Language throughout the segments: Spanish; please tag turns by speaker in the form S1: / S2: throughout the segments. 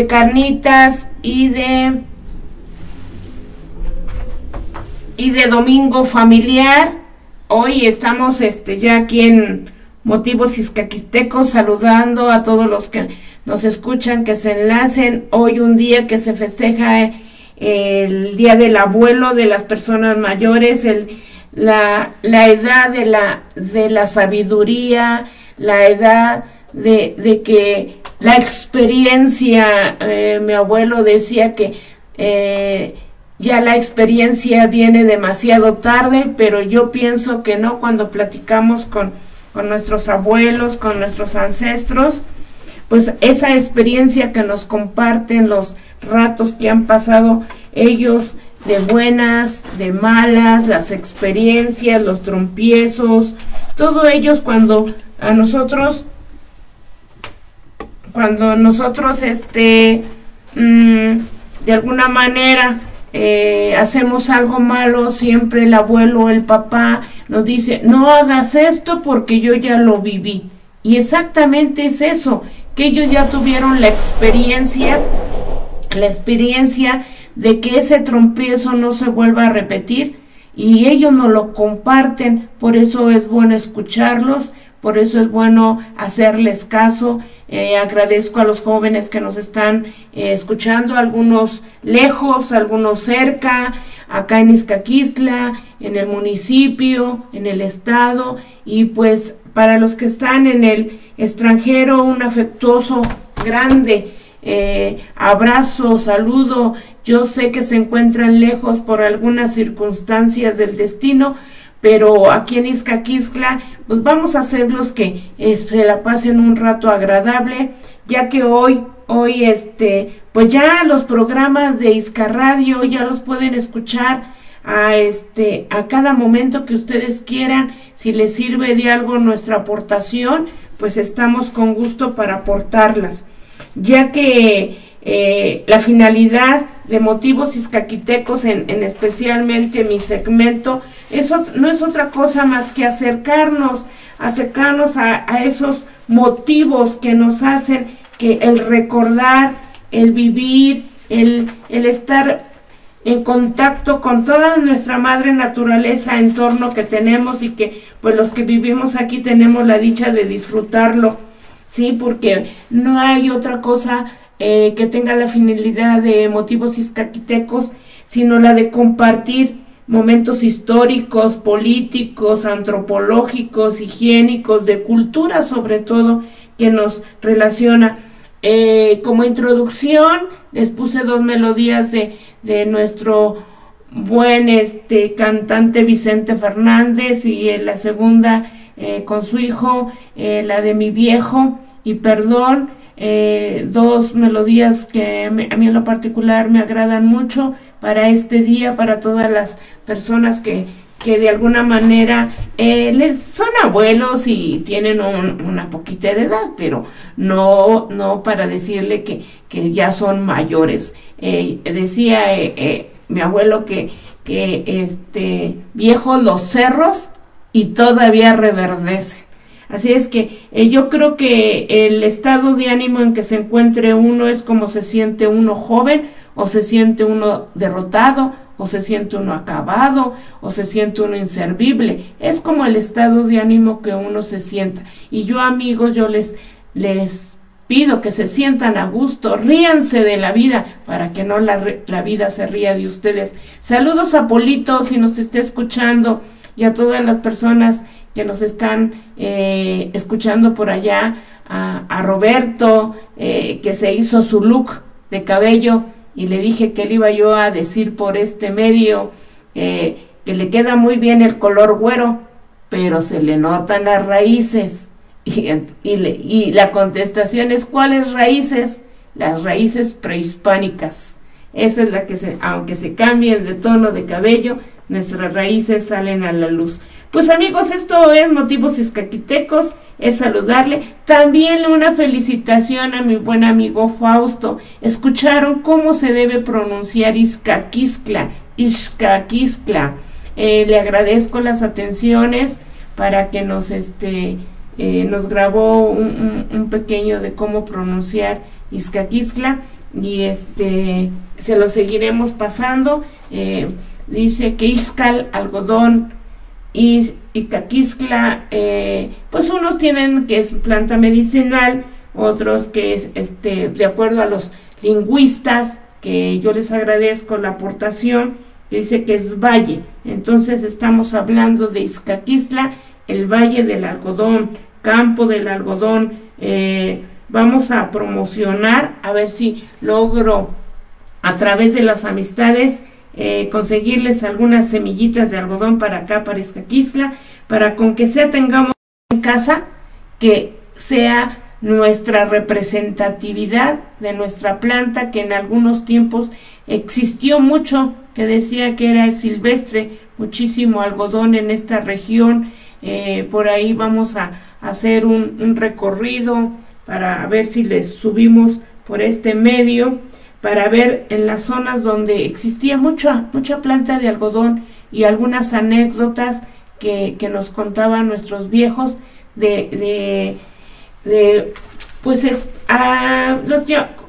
S1: de carnitas y de y de domingo familiar. Hoy estamos este ya aquí en Motivos Iscaquistecos saludando a todos los que nos escuchan, que se enlacen. Hoy un día que se festeja el Día del Abuelo de las personas mayores, el, la, la edad de la, de la sabiduría, la edad de, de que la experiencia, eh, mi abuelo decía que eh, ya la experiencia viene demasiado tarde, pero yo pienso que no. Cuando platicamos con, con nuestros abuelos, con nuestros ancestros, pues esa experiencia que nos comparten los ratos que han pasado ellos de buenas, de malas, las experiencias, los trompiezos, todo ellos cuando a nosotros, cuando nosotros este, mm, de alguna manera eh, hacemos algo malo, siempre el abuelo, el papá nos dice, no hagas esto porque yo ya lo viví. Y exactamente es eso, que ellos ya tuvieron la experiencia, la experiencia de que ese trompiezo no se vuelva a repetir y ellos no lo comparten, por eso es bueno escucharlos, por eso es bueno hacerles caso. Eh, agradezco a los jóvenes que nos están eh, escuchando, algunos lejos, algunos cerca, acá en Izcaquistla, en el municipio, en el estado, y pues para los que están en el extranjero, un afectuoso, grande eh, abrazo, saludo. Yo sé que se encuentran lejos por algunas circunstancias del destino, pero aquí en Izcaquiscla, pues vamos a hacerlos que se la pasen un rato agradable, ya que hoy, hoy este, pues ya los programas de Isca Radio ya los pueden escuchar a este a cada momento que ustedes quieran. Si les sirve de algo nuestra aportación pues estamos con gusto para aportarlas. Ya que eh, la finalidad de motivos iscaquitecos, en, especialmente mi segmento, eso no es otra cosa más que acercarnos, acercarnos a, esos motivos que nos hacen que el recordar, el vivir, el, el estar en contacto con toda nuestra madre naturaleza, entorno que tenemos y que pues los que vivimos aquí tenemos la dicha de disfrutarlo ¿sí? Porque no hay otra cosa eh, que tenga la finalidad de motivos iscaquitecos, sino la de compartir momentos históricos, políticos, antropológicos, higiénicos, de cultura sobre todo, que nos relaciona. Eh, como introducción les puse dos melodías de, de nuestro buen este cantante Vicente Fernández y en la segunda eh, con su hijo, eh, la de mi viejo y perdón, eh, dos melodías que a mí en lo particular me agradan mucho para este día, para todas las personas que, que de alguna manera les son abuelos y tienen una poquita de edad, pero no, no para decirle que, que ya son mayores. decía mi abuelo que, que este viejo los cerros y todavía reverdece. Así es que eh, yo creo que el estado de ánimo en que se encuentre uno es como se siente uno joven o se siente uno derrotado o se siente uno acabado o se siente uno inservible. Es como el estado de ánimo que uno se sienta. Y yo amigos, yo les, les pido que se sientan a gusto, ríanse de la vida para que no la, la vida se ría de ustedes. Saludos a Polito si nos está escuchando y a todas las personas que nos están eh, escuchando por allá, a, Roberto, eh, que se hizo su look de cabello y le dije que le iba yo a decir por este medio eh, que le queda muy bien el color güero, pero se le notan las raíces. Y, y la contestación es, ¿cuáles raíces? Las raíces prehispánicas. Esa es la que se, aunque se cambien de tono de cabello, nuestras raíces salen a la luz. Pues amigos, esto es Motivos Escaquitecos, es saludarle. También una felicitación a mi buen amigo Fausto. Escucharon cómo se debe pronunciar Izcaquiscla, Izcaquiscla. Eh, le agradezco las atenciones para que nos, este, eh, nos grabó un, pequeño de cómo pronunciar Izcaquiscla y este se lo seguiremos pasando. Eh, dice que Iscal, algodón y, y caquiscla, eh, pues unos tienen que es planta medicinal, otros que es este de acuerdo a los lingüistas, que yo les agradezco la aportación, dice que es valle. Entonces estamos hablando de Izcaquisla, el valle del algodón, campo del algodón. Eh, vamos a promocionar, a ver si logro a través de las amistades eh, conseguirles algunas semillitas de algodón para acá, para Izcaquisla, para con que sea tengamos en casa, que sea nuestra representatividad de nuestra planta que en algunos tiempos existió mucho, que decía que era silvestre, muchísimo algodón en esta región. Eh, por ahí vamos a, hacer un, recorrido para ver si les subimos por este medio, para ver en las zonas donde existía mucha, mucha planta de algodón y algunas anécdotas que, que nos contaban nuestros viejos de de pues es, los,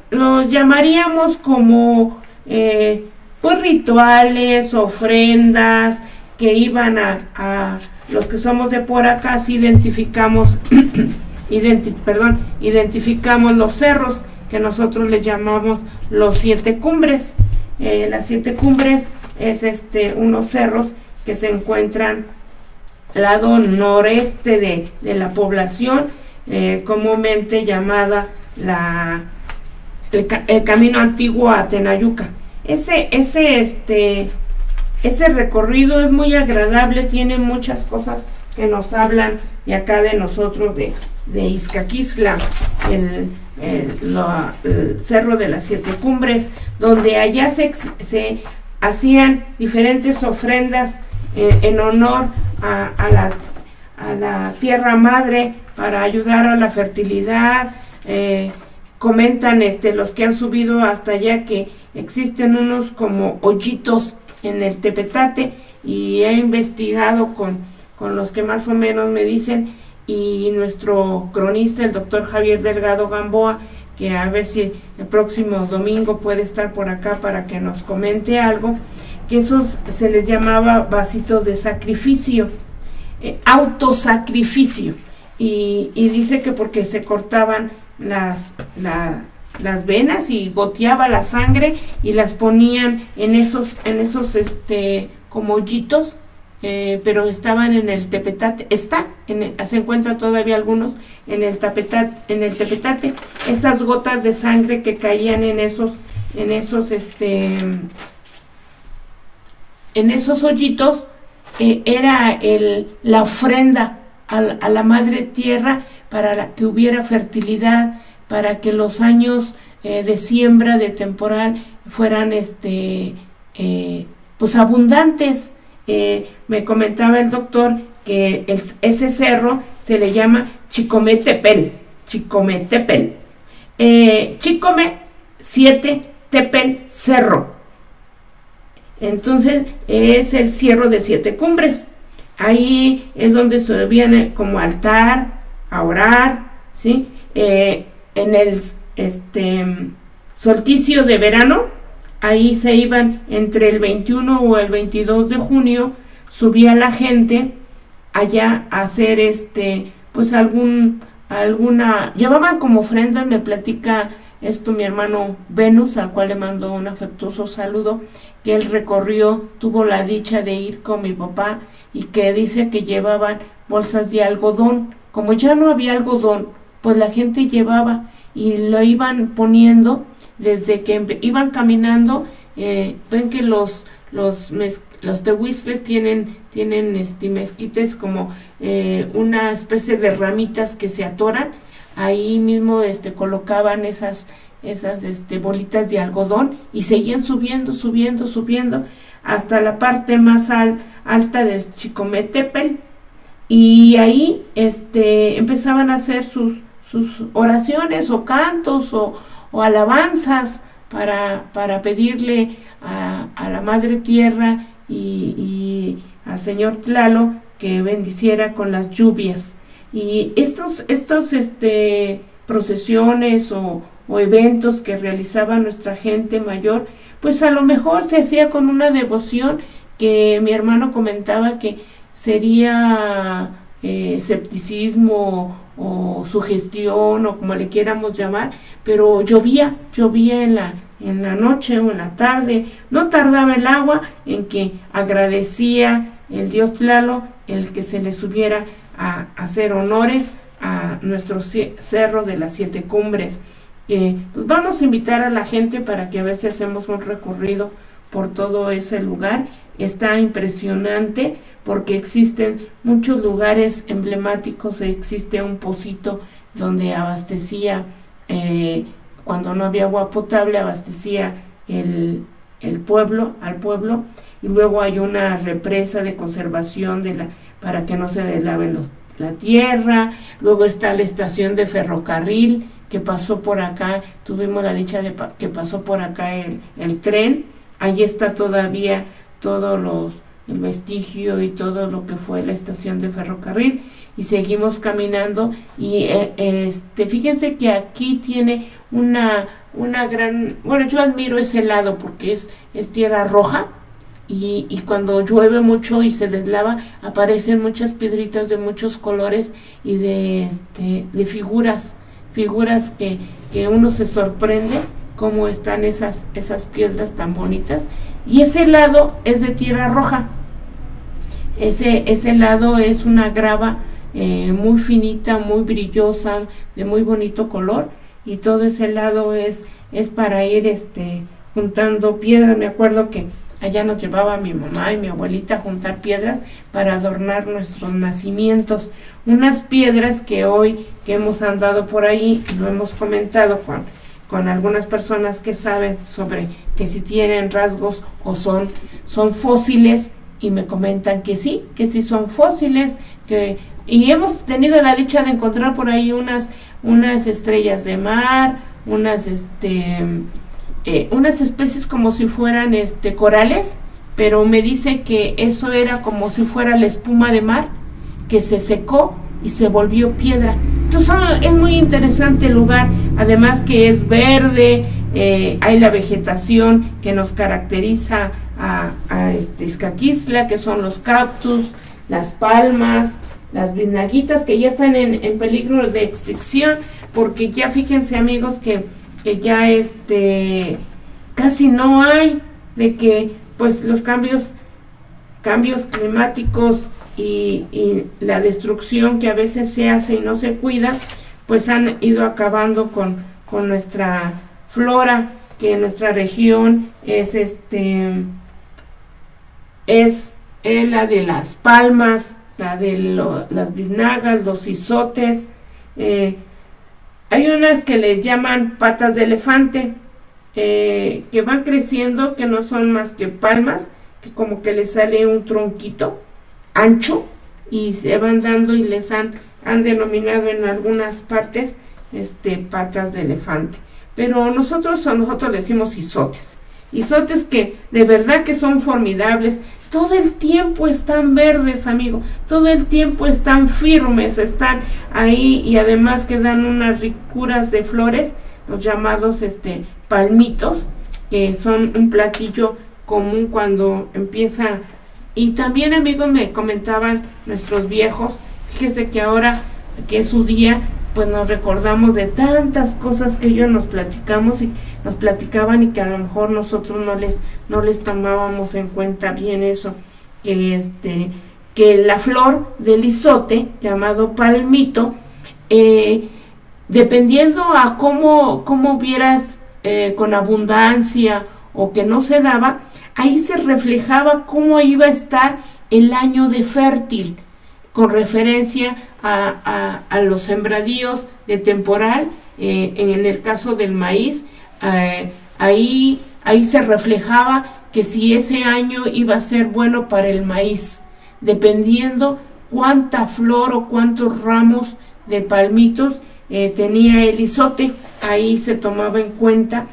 S1: lo llamaríamos como eh, pues rituales, ofrendas que iban a, a, los que somos de por acá, si identificamos, perdón, identificamos los cerros que nosotros le llamamos los siete cumbres. Eh, las siete cumbres es este unos cerros que se encuentran lado noreste de, de la población eh, comúnmente llamada la, el, camino antiguo a Tenayuca. Ese, ese, este, ese recorrido es muy agradable, tiene muchas cosas que nos hablan de acá de nosotros, de, de Izcaquisla, el, Cerro de las Siete Cumbres, donde allá se, se hacían diferentes ofrendas eh, en honor a, a, la, a la Tierra Madre, para ayudar a la fertilidad. Eh, comentan este, los que han subido hasta allá que existen unos como hoyitos en el tepetate y he investigado con, con los que más o menos me dicen y nuestro cronista, el doctor Javier Delgado Gamboa, que a ver si el próximo domingo puede estar por acá para que nos comente algo, que esos se les llamaba vasitos de sacrificio, eh, autosacrificio. Y, dice que porque se cortaban las, las venas y goteaba la sangre y las ponían en esos, en esos este, como hoyitos, eh, pero estaban en el tepetate, está, en se encuentra todavía algunos en el tapetate, en el tepetate, esas gotas de sangre que caían en esos, en esos, este, en esos hoyitos, eh, era el, la ofrenda a, la madre tierra para que hubiera fertilidad, para que los años eh, de siembra, de temporal, fueran este, pues abundantes. Eh, me comentaba el doctor que ese cerro se le llama Chicometepel, Chicometepel. Chicome 7 Tepel Cerro. Entonces es el cierro de siete cumbres. Ahí es donde se viene como altar, a orar, ¿sí? Eh, en el este, solsticio de verano, ahí se iban entre el 21 o el 22 de junio, subía la gente allá a hacer este, pues algún, alguna, llevaban como ofrenda, me platica esto mi hermano Venus, al cual le mando un afectuoso saludo, que él recorrió, tuvo la dicha de ir con mi papá y que dice que llevaban bolsas de algodón. Como ya no había algodón, pues la gente llevaba y lo iban poniendo desde que iban caminando. Eh, ven que los los los tehuistles tienen tienen este mezquites como eh, una especie de ramitas que se atoran ahí mismo este colocaban esas esas este bolitas de algodón y seguían subiendo subiendo subiendo hasta la parte más alta del Chicometepel y ahí este, empezaban a hacer sus, sus oraciones o cantos o, alabanzas para, para pedirle a, la Madre Tierra y, al Señor Tlalo que bendiciera con las lluvias. Y estos, estos este, procesiones o, eventos que realizaba nuestra gente mayor, pues a lo mejor se hacía con una devoción que mi hermano comentaba que sería eh, escepticismo o sugestión o como le quieramos llamar, pero llovía, llovía en la, en la noche o en la tarde, no tardaba el agua en que agradecía el dios Tlalo el que se le subiera a, hacer honores a nuestro cerro de las siete cumbres. Que pues vamos a invitar a la gente para que a ver si hacemos un recorrido por todo ese lugar. Está impresionante porque existen muchos lugares emblemáticos, existe un pocito donde abastecía, eh, cuando no había agua potable, abastecía el, el pueblo, al pueblo, y luego hay una represa de conservación de la, para que no se deslave los, la tierra, luego está la estación de ferrocarril que pasó por acá, tuvimos la dicha de que pasó por acá el, el tren, ahí está todavía todos los el vestigio y todo lo que fue la estación de ferrocarril y seguimos caminando y eh, este fíjense que aquí tiene una una gran bueno yo admiro ese lado porque es es tierra roja y, y, cuando llueve mucho y se deslava aparecen muchas piedritas de muchos colores y de este de figuras figuras que, que uno se sorprende cómo están esas esas piedras tan bonitas y ese lado es de tierra roja ese, ese lado es una grava eh, muy finita, muy brillosa, de muy bonito color y todo ese lado es, es para ir este, juntando piedras. Me acuerdo que allá nos llevaba mi mamá y mi abuelita a juntar piedras para adornar nuestros nacimientos. Unas piedras que hoy que hemos andado por ahí, lo hemos comentado con, con algunas personas que saben sobre que si tienen rasgos o son, son fósiles y me comentan que sí, que sí son fósiles, que y hemos tenido la dicha de encontrar por ahí unas unas estrellas de mar, unas este eh, unas especies como si fueran este corales, pero me dice que eso era como si fuera la espuma de mar que se secó y se volvió piedra. Entonces es muy interesante el lugar, además que es verde, eh, hay la vegetación que nos caracteriza a, a este que son los cactus, las palmas, las vinaguitas que ya están en, peligro de extinción, porque ya fíjense amigos que, que ya este casi no hay de que pues los cambios cambios climáticos y, la destrucción que a veces se hace y no se cuida, pues han ido acabando con, con nuestra flora, que en nuestra región es este es la de las palmas, la de las biznagas, los isotes. Eh, hay unas que le llaman patas de elefante, eh, que van creciendo, que no son más que palmas, que como que les sale un tronquito ancho y se van dando y les han, han denominado en algunas partes este, patas de elefante. Pero nosotros a nosotros decimos isotes. Isotes que de verdad que son formidables, todo el tiempo están verdes, amigo, todo el tiempo están firmes, están ahí y además que dan unas ricuras de flores, los llamados este palmitos, que son un platillo común cuando empieza y también amigos me comentaban nuestros viejos, fíjese que ahora que es su día, pues nos recordamos de tantas cosas que ellos nos platicamos y nos platicaban y que a lo mejor nosotros no les no les tomábamos en cuenta bien eso que este que la flor del isote llamado palmito eh, dependiendo a cómo cómo vieras eh, con abundancia o que no se daba ahí se reflejaba cómo iba a estar el año de fértil con referencia a, a, los sembradíos de temporal, eh, en el caso del maíz, eh, ahí, ahí se reflejaba que si ese año iba a ser bueno para el maíz, dependiendo cuánta flor o cuántos ramos de palmitos eh, tenía el isote, ahí se tomaba en cuenta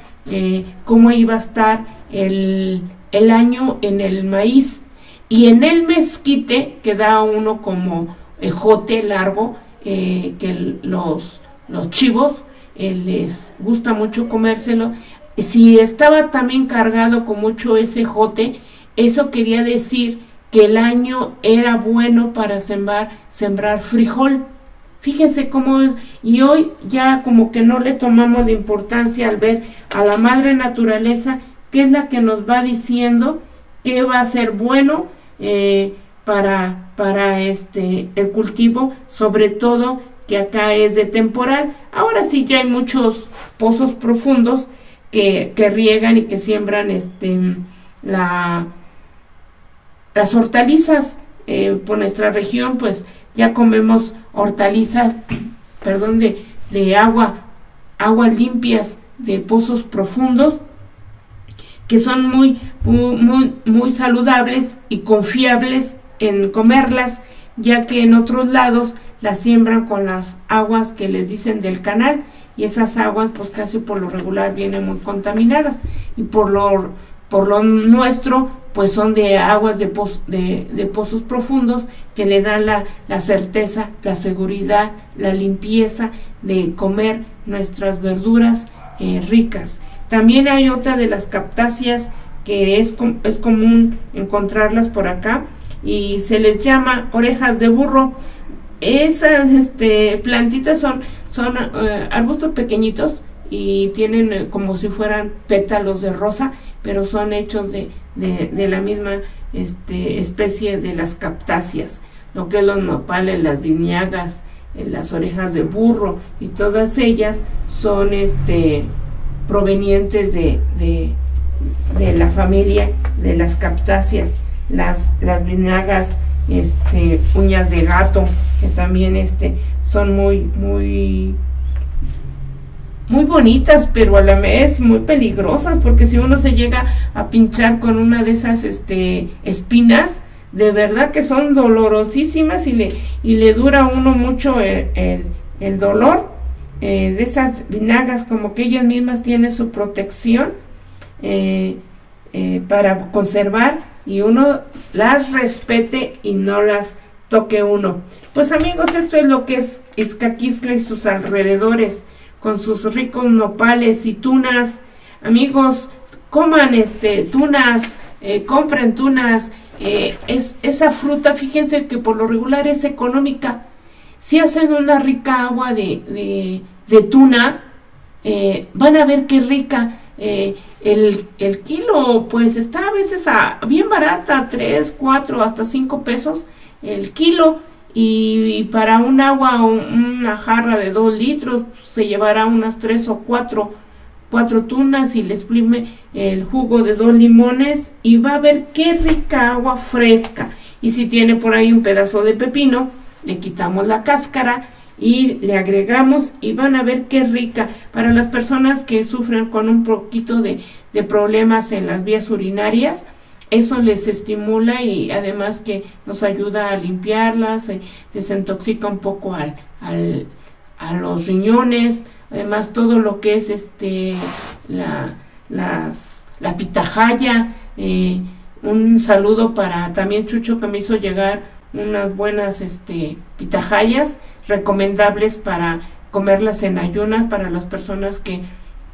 S1: cómo iba a estar el, el año en el maíz y en el mezquite, que da uno como ejote largo, eh, que los, los chivos, les gusta mucho comérselo. Si estaba también cargado con mucho ese jote, eso quería decir que el año era bueno para sembrar, sembrar frijol. Fíjense cómo, y hoy ya como que no le tomamos la importancia al ver a la madre naturaleza, que es la que nos va diciendo qué va a ser bueno eh, para, para este, el cultivo, sobre todo que acá es de temporal. Ahora sí ya hay muchos pozos profundos que, que riegan y que siembran este, la, las hortalizas eh, por nuestra región, pues ya comemos hortalizas, perdón, de, de agua, aguas limpias de pozos profundos que son muy, muy, muy saludables y confiables en comerlas, ya que en otros lados las siembran con las aguas que les dicen del canal y esas aguas pues casi por lo regular vienen muy contaminadas y por lo por lo nuestro, pues son de aguas de, de, pozos profundos que le dan la, la, certeza, la seguridad, la limpieza de comer nuestras verduras eh, ricas. También hay otra de las captáceas que es, es común encontrarlas por acá y se les llama orejas de burro. Esas este, plantitas son, son eh, arbustos pequeñitos y tienen eh, como si fueran pétalos de rosa pero son hechos de, de, la misma este, especie de las captáceas, lo que los nopales, las viñagas, eh, las orejas de burro y todas ellas son este, provenientes de, de, la familia de las captáceas, las, las viñagas, este, uñas de gato, que también este, son muy, muy muy bonitas, pero a la vez muy peligrosas, porque si uno se llega a pinchar con una de esas este, espinas, de verdad que son dolorosísimas y le, y le dura a uno mucho el, el, dolor eh, de esas vinagas, como que ellas mismas tienen su protección eh, eh, para conservar y uno las respete y no las toque uno. Pues amigos, esto es lo que es Izcaquisla y sus alrededores con sus ricos nopales y tunas. Amigos, coman este tunas, compren tunas. Es, esa fruta, fíjense que por lo regular es económica. Si hacen una rica agua de, de, tuna, eh, van a ver qué rica. el, el, kilo, pues está a veces a, bien barata, 3, 4, hasta 5 pesos el kilo y, para un agua una jarra de dos litros se llevará unas tres o cuatro, cuatro tunas y le exprime el jugo de dos limones y va a ver qué rica agua fresca y si tiene por ahí un pedazo de pepino le quitamos la cáscara y le agregamos y van a ver qué rica. Para las personas que sufren con un poquito de, de problemas en las vías urinarias eso les estimula y además que nos ayuda a limpiarlas, desintoxica un poco al, al, a los riñones, además todo lo que es este la, las, la pitahaya, eh, un saludo para también Chucho que me hizo llegar unas buenas este pitahayas recomendables para comerlas en ayunas para las personas que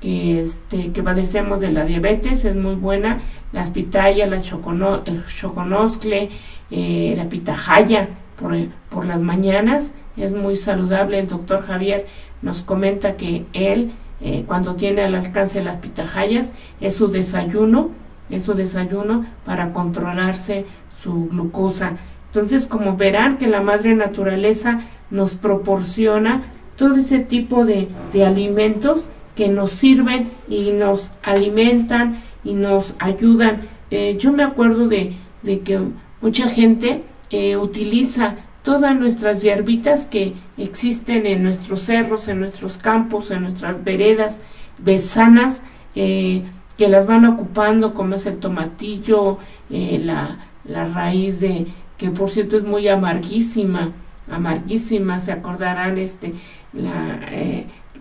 S1: que, este, que padecemos de la diabetes, es muy buena, las pitayas, la chocono, el choconoscle, eh, la pitahaya por, por las mañanas, es muy saludable. El doctor Javier nos comenta que él, eh, cuando tiene al alcance las pitahayas, es su desayuno, es su desayuno para controlarse su glucosa. Entonces, como verán que la madre naturaleza nos proporciona todo ese tipo de, de alimentos que nos sirven y nos alimentan y nos ayudan. Eh, yo me acuerdo de, que mucha gente eh, utiliza todas nuestras hierbitas que existen en nuestros cerros, en nuestros campos, en nuestras veredas besanas, eh, que las van ocupando, como es el tomatillo, la, la raíz de, que por cierto es muy amarguísima, amarguísima, se acordarán este, la,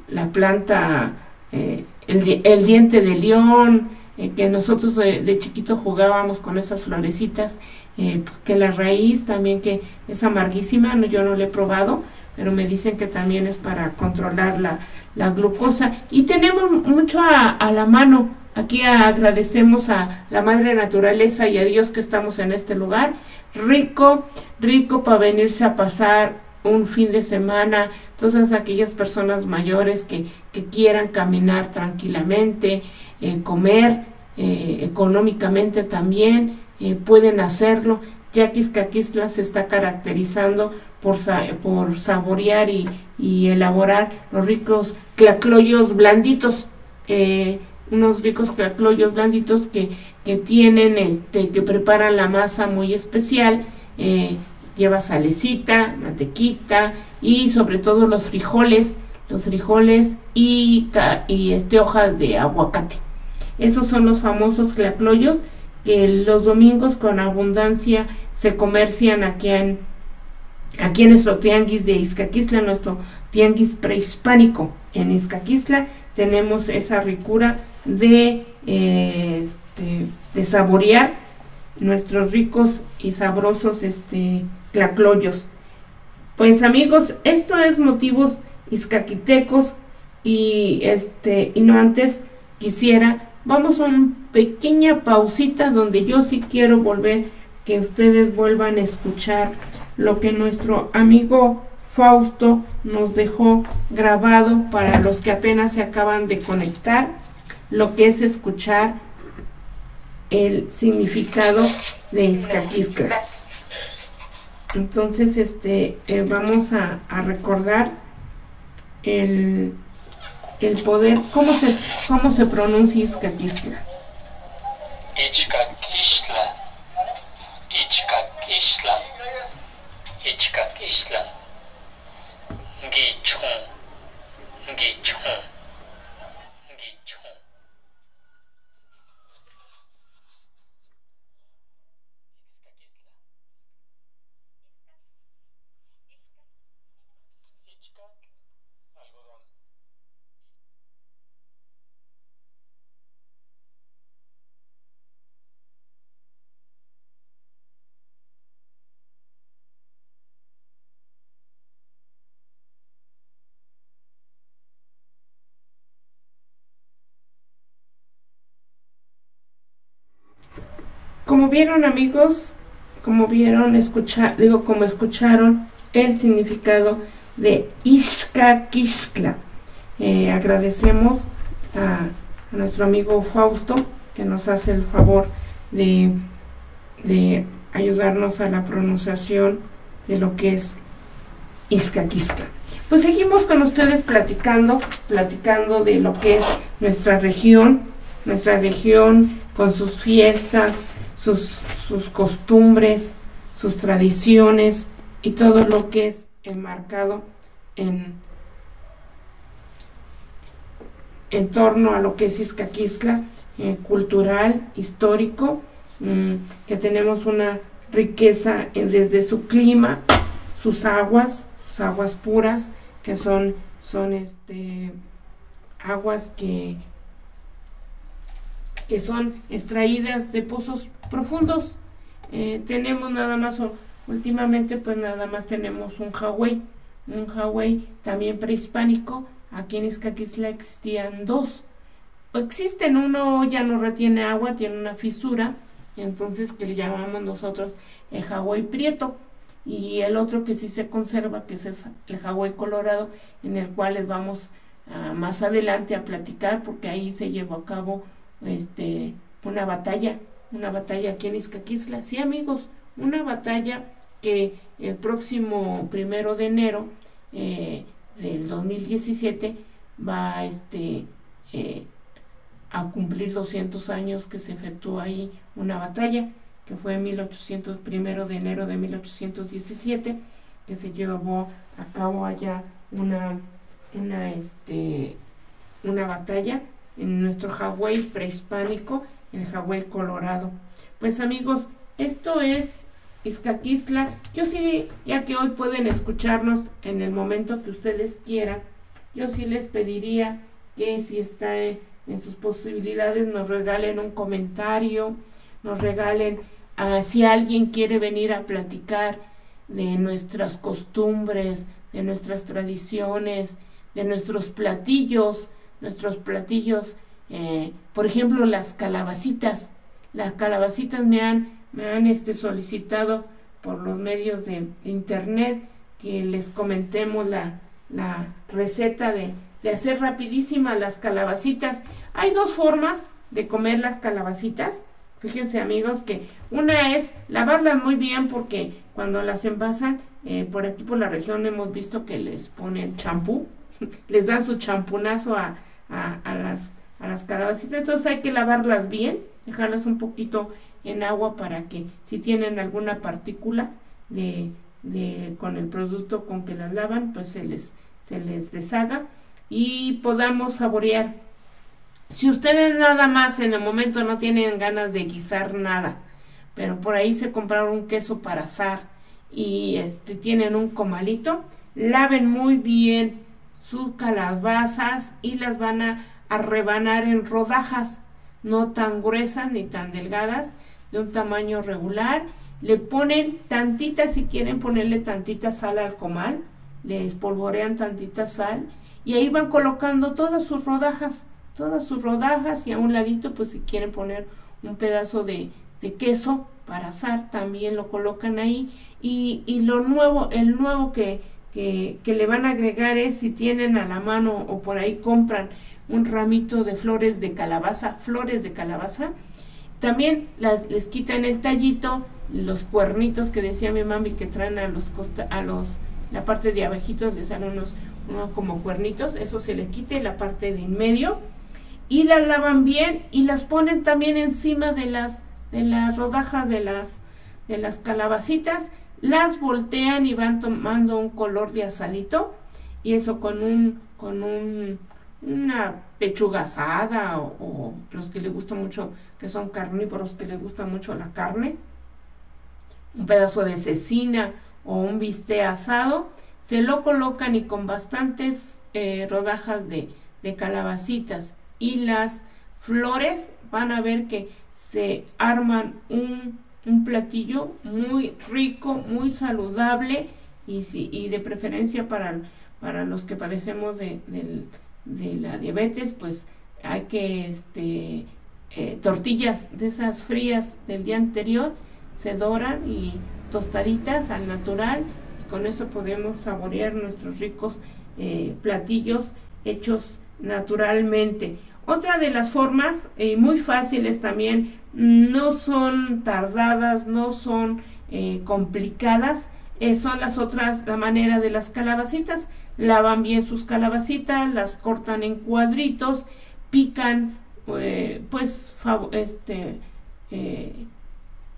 S1: la planta eh, el, diente de león, eh, que nosotros de, chiquito jugábamos con esas florecitas, eh, que la raíz también que es amarguísima, no, yo no la he probado, pero me dicen que también es para controlar la, la glucosa. Y tenemos mucho a, a la mano. Aquí agradecemos a la Madre Naturaleza y a Dios que estamos en este lugar. Rico, rico para venirse a pasar un fin de semana, todas aquellas personas mayores que, que quieran caminar tranquilamente, eh, comer eh, económicamente también, eh, pueden hacerlo. Ya que se está caracterizando por, por saborear y, y, elaborar los ricos clacloyos blanditos, unos ricos clacloyos blanditos que, que tienen, este, que preparan la masa muy especial, lleva salecita, mantequita y sobre todo los frijoles, los frijoles y, y este, hojas de aguacate. Esos son los famosos clacloyos que los domingos con abundancia se comercian aquí en, aquí en nuestro tianguis de Izcaquisla, nuestro tianguis prehispánico. En Izcaquisla tenemos esa ricura de, eh, este, de saborear nuestros ricos y sabrosos este, clacloyos. Pues amigos, esto es motivos iscaquitecos y este y no antes quisiera vamos a una pequeña pausita donde yo sí quiero volver que ustedes vuelvan a escuchar lo que nuestro amigo Fausto nos dejó grabado para los que apenas se acaban de conectar, lo que es escuchar el significado de Izcaquisca. Entonces, este, eh, vamos a, recordar el, el poder, ¿cómo se, cómo se pronuncia Izcaquistla?
S2: Ichcaquistla, Ichcaquistla, Ichcaquistla, Guichón, Guichón.
S1: Como vieron amigos, como vieron, escuchar, digo, como escucharon el significado de Ishka Eh, agradecemos a, nuestro amigo Fausto que nos hace el favor de, de ayudarnos a la pronunciación de lo que es Izcaquiscla. Pues seguimos con ustedes platicando, platicando de lo que es nuestra región, nuestra región con sus fiestas, sus, costumbres, sus tradiciones y todo lo que es enmarcado en, en torno a lo que es Izcaquisla, eh, cultural, histórico, mm, que tenemos una riqueza desde su clima, sus aguas, sus aguas puras, que son, son este, aguas que que son extraídas de pozos profundos. Eh, tenemos nada más, últimamente pues nada más tenemos un Hawái, un Hawái también prehispánico. Aquí en Izcaquisla existían dos. Existen uno, ya no retiene agua, tiene una fisura, entonces que le llamamos nosotros el Hawái prieto. Y el otro que sí se conserva, que es el Hawái colorado, en el cual les vamos más adelante a platicar, porque ahí se llevó a cabo este, una batalla, una batalla aquí en Izcaquisla. Sí, amigos, una batalla que el próximo primero de enero eh, del 2017 va este, eh, a cumplir 200 años que se efectuó ahí una batalla, que fue en 1800, primero de enero de 1817, que se llevó a cabo allá una, una, este, una batalla en nuestro Hawái prehispánico, el Hawái colorado. Pues amigos, esto es Izcaquisla. Yo sí, ya que hoy pueden escucharnos en el momento que ustedes quieran, yo sí les pediría que si está en, sus posibilidades nos regalen un comentario, nos regalen, uh, si alguien quiere venir a platicar de nuestras costumbres, de nuestras tradiciones, de nuestros platillos, nuestros platillos, eh, por ejemplo, las calabacitas. Las calabacitas me han, me han este, solicitado por los medios de internet que les comentemos la, la receta de, de hacer rapidísimas las calabacitas. Hay dos formas de comer las calabacitas. Fíjense amigos que una es lavarlas muy bien porque cuando las envasan, eh, por aquí por la región hemos visto que les ponen champú, les dan su champunazo a, a, las, a las calabacitas, entonces hay que lavarlas bien, dejarlas un poquito en agua para que si tienen alguna partícula de, con el producto con que las lavan, pues se les, se les deshaga y podamos saborear. Si ustedes nada más en el momento no tienen ganas de guisar nada, pero por ahí se compraron un queso para asar y este tienen un comalito, laven muy bien sus calabazas y las van a, a rebanar en rodajas, no tan gruesas ni tan delgadas, de un tamaño regular. Le ponen tantita, si quieren ponerle tantita sal al comal, le espolvorean tantita sal y ahí van colocando todas sus rodajas, todas sus rodajas y a un ladito pues si quieren poner un pedazo de, de queso para asar también lo colocan ahí y, y lo nuevo, el nuevo que, que, le van a agregar es si tienen a la mano o por ahí compran un ramito de flores de calabaza, flores de calabaza, también las, les quitan el tallito, los cuernitos que decía mi mami que traen a los costa, a los la parte de abajitos les salen unos como cuernitos, eso se le quite la parte de en medio. Y las lavan bien y las ponen también encima de las de las rodajas de las de las calabacitas, las voltean y van tomando un color de asadito y eso con un con un una pechuga asada o, los que le gusta mucho que son carnívoros que les gusta mucho la carne un pedazo de cecina o un bistec asado se lo colocan y con bastantes eh, rodajas de, de calabacitas y las flores van a ver que se arman un, un platillo muy rico, muy saludable y, si, y de preferencia para, para los que padecemos de, de, la diabetes, pues hay que este, eh, tortillas de esas frías del día anterior se doran y tostaditas al natural con eso podemos saborear nuestros ricos eh, platillos hechos naturalmente. Otra de las formas eh, muy fáciles también, no son tardadas, no son eh, complicadas, eh, son las otras, la manera de las calabacitas. Lavan bien sus calabacitas, las cortan en cuadritos, pican, eh, pues, este,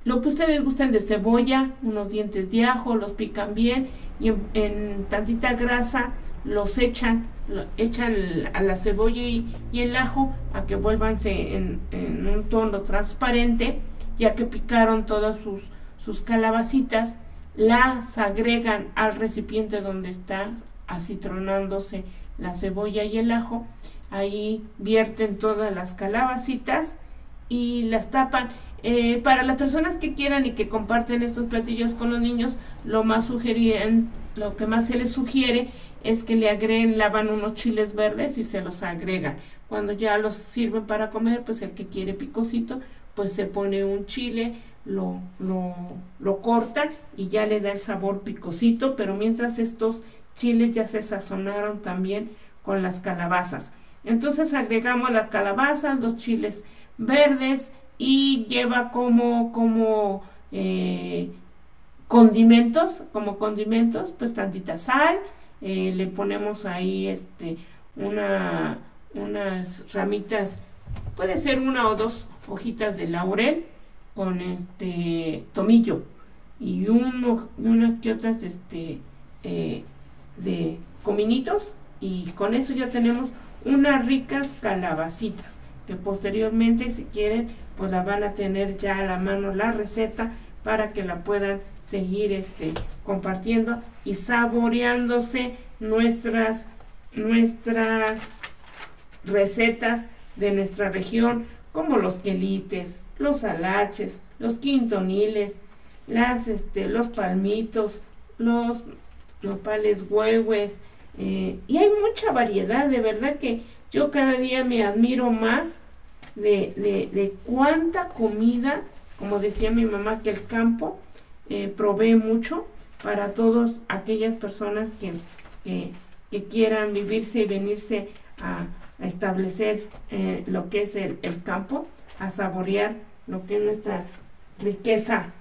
S1: lo que ustedes gusten de cebolla, unos dientes de ajo, los pican bien y en, tantita grasa los echan, echan a la cebolla y, el ajo a que vuelvanse en, en, un tono transparente, ya que picaron todas sus, sus calabacitas, las agregan al recipiente donde está acitronándose la cebolla y el ajo, ahí vierten todas las calabacitas y las tapan. Eh, para las personas que quieran y que comparten estos platillos con los niños, lo más sugerían, lo que más se les sugiere es que le agreguen, lavan unos chiles verdes y se los agregan. Cuando ya los sirven para comer, pues el que quiere picosito, pues se pone un chile, lo, lo, corta y ya le da el sabor picosito, pero mientras estos chiles ya se sazonaron también con las calabazas. Entonces agregamos las calabazas, los chiles verdes, y lleva como, como eh, condimentos, como condimentos, pues tantita sal, eh, le ponemos ahí este una unas ramitas, puede ser una o dos hojitas de laurel con este tomillo y unas que otras este eh, de cominitos y con eso ya tenemos unas ricas calabacitas que posteriormente si quieren pues la van a tener ya a la mano la receta para que la puedan seguir este compartiendo y saboreándose nuestras nuestras recetas de nuestra región como los quelites, los alaches, los quintoniles, las este los palmitos, los nopales huehues, eh, y hay mucha variedad, de verdad que yo cada día me admiro más de, de, cuánta comida, como decía mi mamá, que el campo eh, provee mucho para todas aquellas personas que, que, quieran vivirse y venirse a, establecer eh, lo que es el, el campo, a saborear lo que es nuestra riqueza,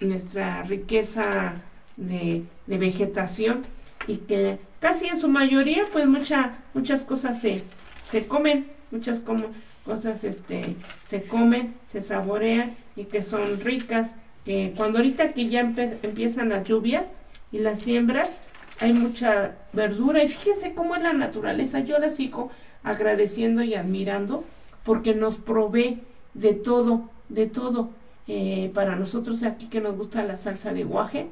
S1: nuestra riqueza de, de vegetación y que casi en su mayoría pues mucha, muchas cosas se, se comen, muchas como, cosas este, se comen, se saborean y que son ricas, que cuando ahorita que ya empiezan las lluvias y las siembras, hay mucha verdura y fíjense cómo es la naturaleza, yo la sigo agradeciendo y admirando porque nos provee de todo, de todo. Eh, para nosotros aquí que nos gusta la salsa de guaje,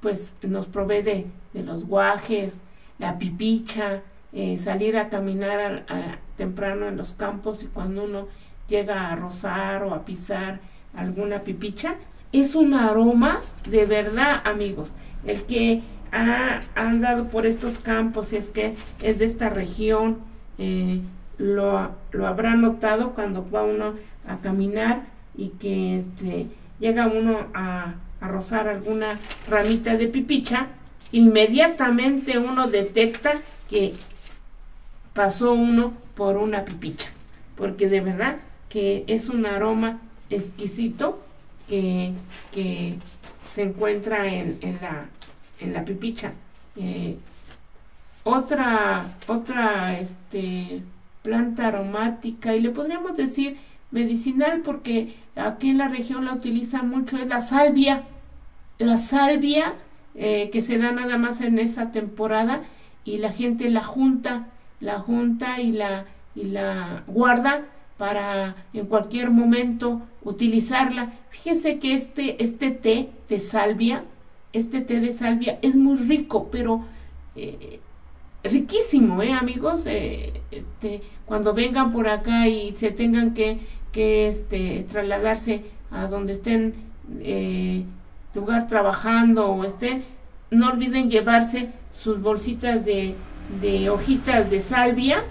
S1: pues nos provee de, los guajes, la pipicha, eh, salir a caminar temprano en los campos y cuando uno llega a rozar o a pisar alguna pipicha, es un aroma de verdad, amigos. El que ha andado por estos campos, es que es de esta región, eh, lo, lo, habrá notado cuando va uno a caminar y que este, llega uno a rozar alguna ramita de pipicha, inmediatamente uno detecta que pasó uno por una pipicha, porque de verdad que es un aroma exquisito que, se encuentra en, la, en la pipicha. Eh, otra, otra este, planta aromática, y le podríamos decir medicinal porque aquí en la región la utilizan mucho, es la salvia. La salvia eh, que se da nada más en esa temporada y la gente la junta, la junta y la, y la guarda para en cualquier momento utilizarla. Fíjense que este, este té de salvia, este té de salvia es muy rico, pero eh, riquísimo, ¿eh, amigos? Eh, este, cuando vengan por acá y se tengan que que este, trasladarse a donde estén eh, lugar trabajando o estén, no olviden llevarse sus bolsitas de, de hojitas de salvia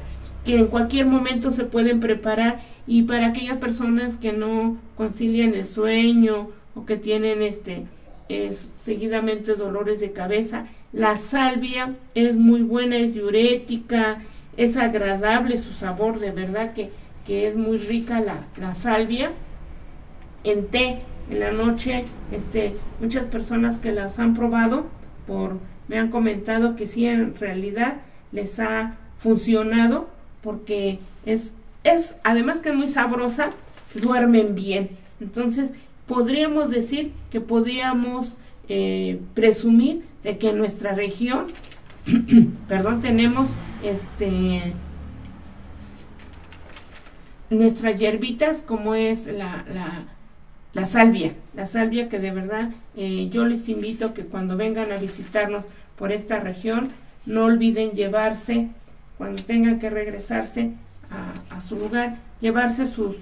S1: que en cualquier momento se pueden preparar. Y para aquellas personas que no concilian el sueño o que tienen este seguidamente dolores de cabeza, la salvia es muy buena, es diurética, es agradable su sabor, de verdad que que es muy rica la, salvia, en té en la noche, este, muchas personas que las han probado por, me han comentado que sí en realidad les ha funcionado porque es, es además que es muy sabrosa, duermen bien. Entonces, podríamos decir que podríamos eh, presumir de que en nuestra región, perdón, tenemos este nuestras hierbitas como es la, la, salvia, la salvia que de verdad eh, yo les invito que cuando vengan a visitarnos por esta región no olviden llevarse, cuando tengan que regresarse a, su lugar, llevarse sus,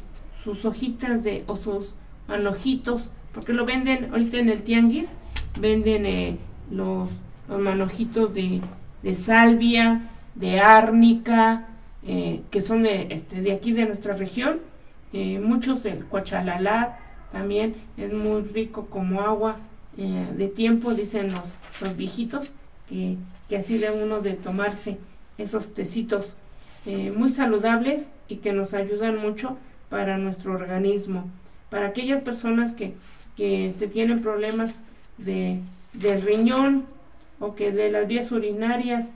S1: sus hojitas de o sus manojitos, porque lo venden ahorita en el tianguis, venden eh, los, los manojitos de, de salvia, de árnica, eh, que son de, este, de aquí de nuestra región. Eh, muchos el cuachalalá también es muy rico como agua eh, de tiempo, dicen los, los viejitos, que, que, así de uno de tomarse esos tecitos muy saludables y que nos ayudan mucho para nuestro organismo. Para aquellas personas que, que este, tienen problemas de, de riñón o que de las vías urinarias,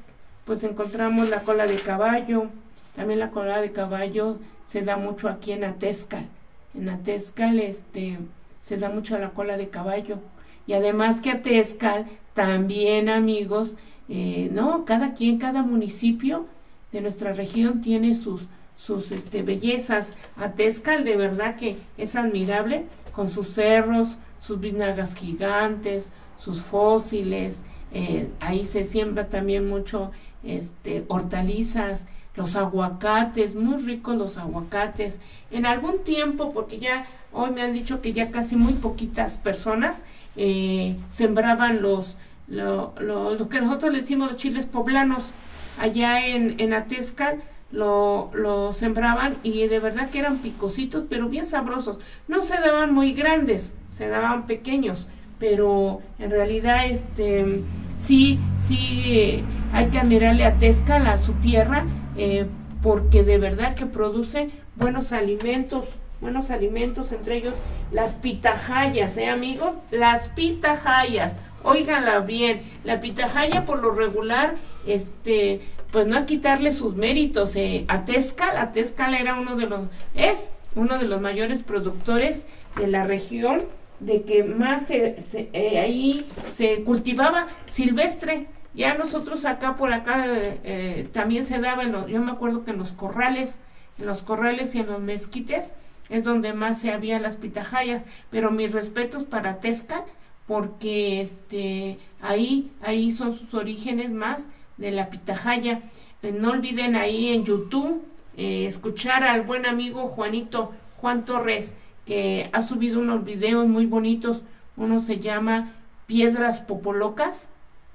S1: pues encontramos la cola de caballo, también la cola de caballo se da mucho aquí en Atezcal. En Atezcal este, se da mucho la cola de caballo. Y además que Atezcal también, amigos, eh, no, cada quien, cada municipio de nuestra región tiene sus, sus este, bellezas. Atezcal de verdad que es admirable con sus cerros, sus vinagas gigantes, sus fósiles. Eh, ahí se siembra también mucho este, hortalizas los aguacates, muy ricos los aguacates. En algún tiempo, porque ya hoy me han dicho que ya casi muy poquitas personas eh, sembraban los, lo, lo, que nosotros le decimos los chiles poblanos, allá en, en Atezcal, lo, lo sembraban y de verdad que eran picositos, pero bien sabrosos. No se daban muy grandes, se daban pequeños, pero en realidad este sí, sí hay que admirarle a Tezcal, a su tierra, eh, porque de verdad que produce buenos alimentos, buenos alimentos, entre ellos las pitajayas, ¿eh, amigos? Las pitajayas, óiganla bien, la pitajaya por lo regular, este, pues no a quitarle sus méritos, eh, a Tezcal, a Tezcal era uno de los, es uno de los mayores productores de la región, de que más se, eh, ahí se cultivaba silvestre, ya nosotros acá por acá eh, también se daba, yo me acuerdo que en los corrales, en los corrales y en los mezquites es donde más se había las pitajayas, pero mis respetos para Tezcal, porque este ahí ahí son sus orígenes más de la pitajaya. Eh, no olviden ahí en YouTube eh, escuchar al buen amigo Juanito Juan Torres que ha subido unos videos muy bonitos. Uno se llama Piedras Popolocas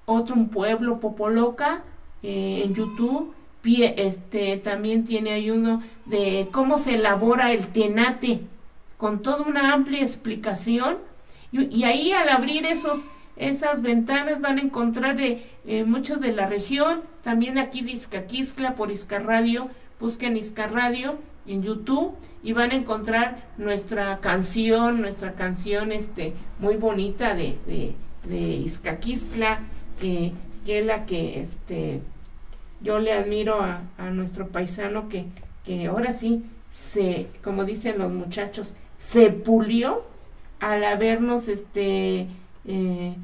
S1: otro un pueblo Popoloca eh, en YouTube. este también tiene ahí uno de cómo se elabora el tenate con toda una amplia explicación y, ahí al abrir esos esas ventanas van a encontrar de eh, muchos de la región. También aquí de Izcaquiscla por Isca Radio busquen Isca Radio en YouTube y van a encontrar nuestra canción nuestra canción este muy bonita de, de, de Izcaquiscla que, es la que este, yo le admiro a, nuestro paisano que, que ahora sí se, como dicen los muchachos, se pulió al habernos este eh,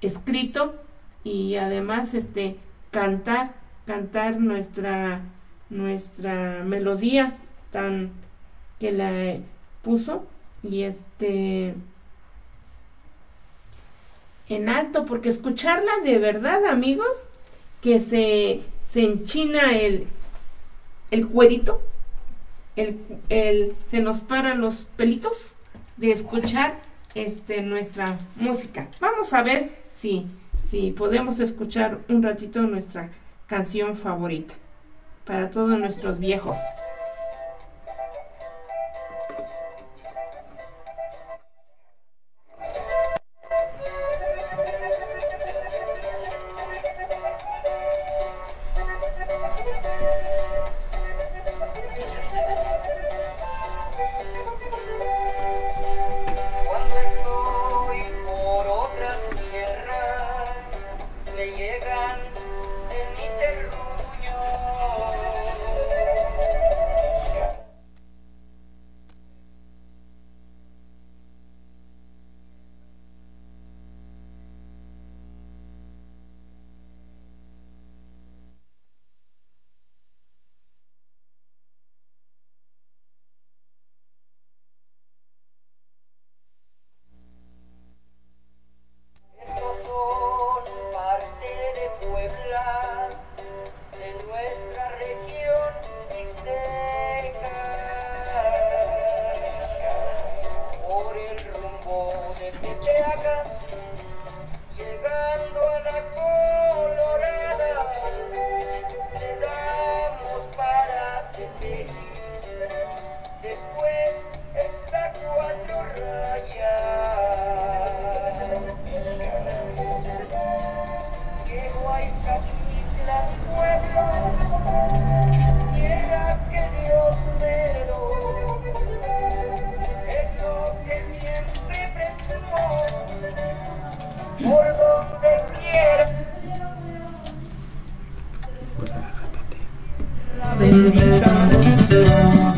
S1: escrito y además este cantar cantar nuestra nuestra melodía tan que la puso y este en alto, porque escucharla de verdad, amigos, que se, se enchina el, el cuerito, el, el, se nos paran los pelitos de escuchar este, nuestra música. Vamos a ver si, si podemos escuchar un ratito nuestra canción favorita para todos nuestros viejos.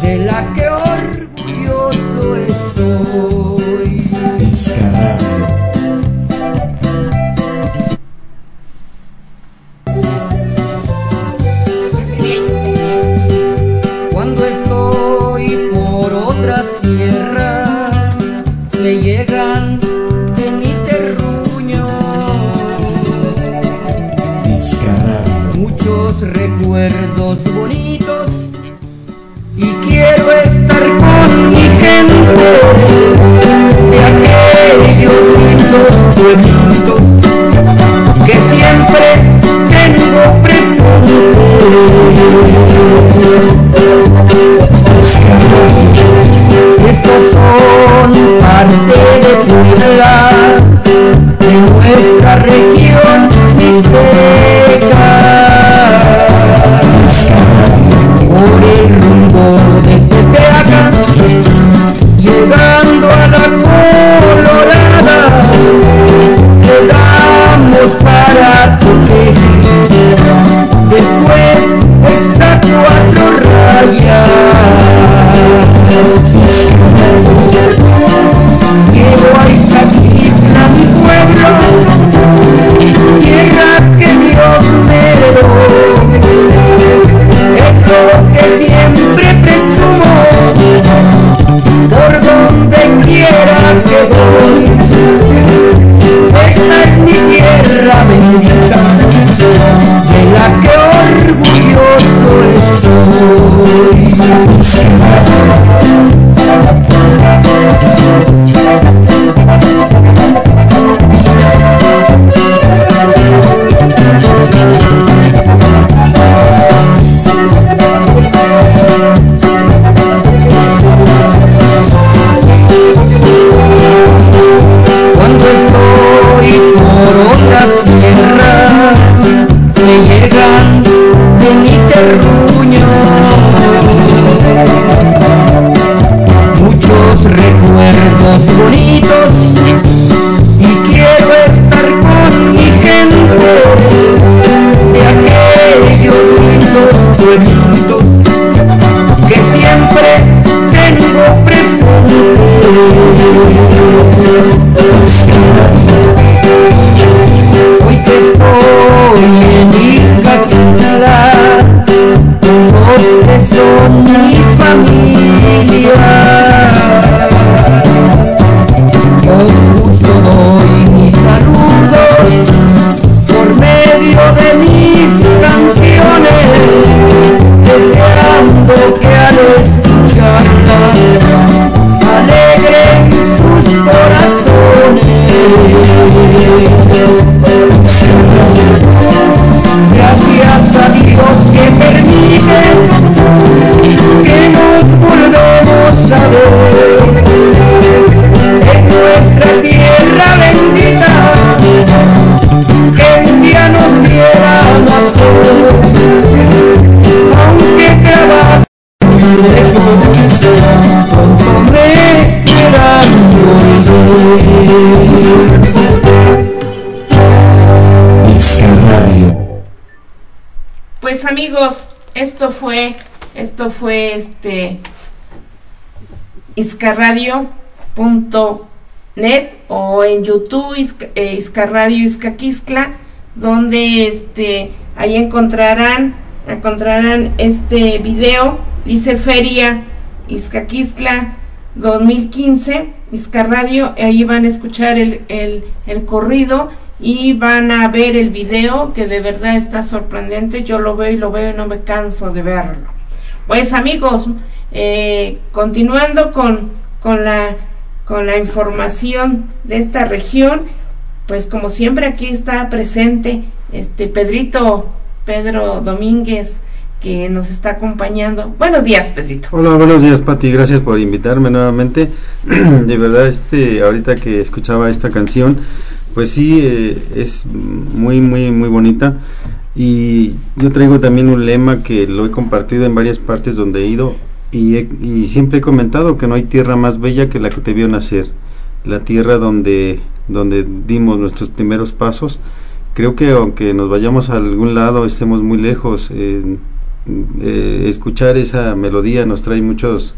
S3: De aquellos lindos pueblitos
S1: Pues amigos, esto fue, esto fue este iscarradio.net o en YouTube Isca, eh, Iscarradio Izcaquiscla, donde este ahí encontrarán encontrarán este video, dice Feria Izcaquiscla 2015, Iscarradio, ahí van a escuchar el, el, el corrido y van a ver el video que de verdad está sorprendente. Yo lo veo y lo veo y no me canso de verlo. Pues amigos, eh, continuando con, con, la, con la información de esta región, pues como siempre aquí está presente este Pedrito, Pedro Domínguez, que nos está acompañando. Buenos días, Pedrito.
S4: Hola, buenos días, Pati. Gracias por invitarme nuevamente. de verdad, este, ahorita que escuchaba esta canción, pues sí, eh, es muy, muy, muy bonita. Y yo traigo también un lema que lo he compartido en varias partes donde he ido y, he, y, siempre he comentado que no hay tierra más bella que la que te vio nacer, la tierra donde, donde dimos nuestros primeros pasos. Creo que aunque nos vayamos a algún lado, estemos muy lejos, eh, eh, escuchar esa melodía nos trae muchos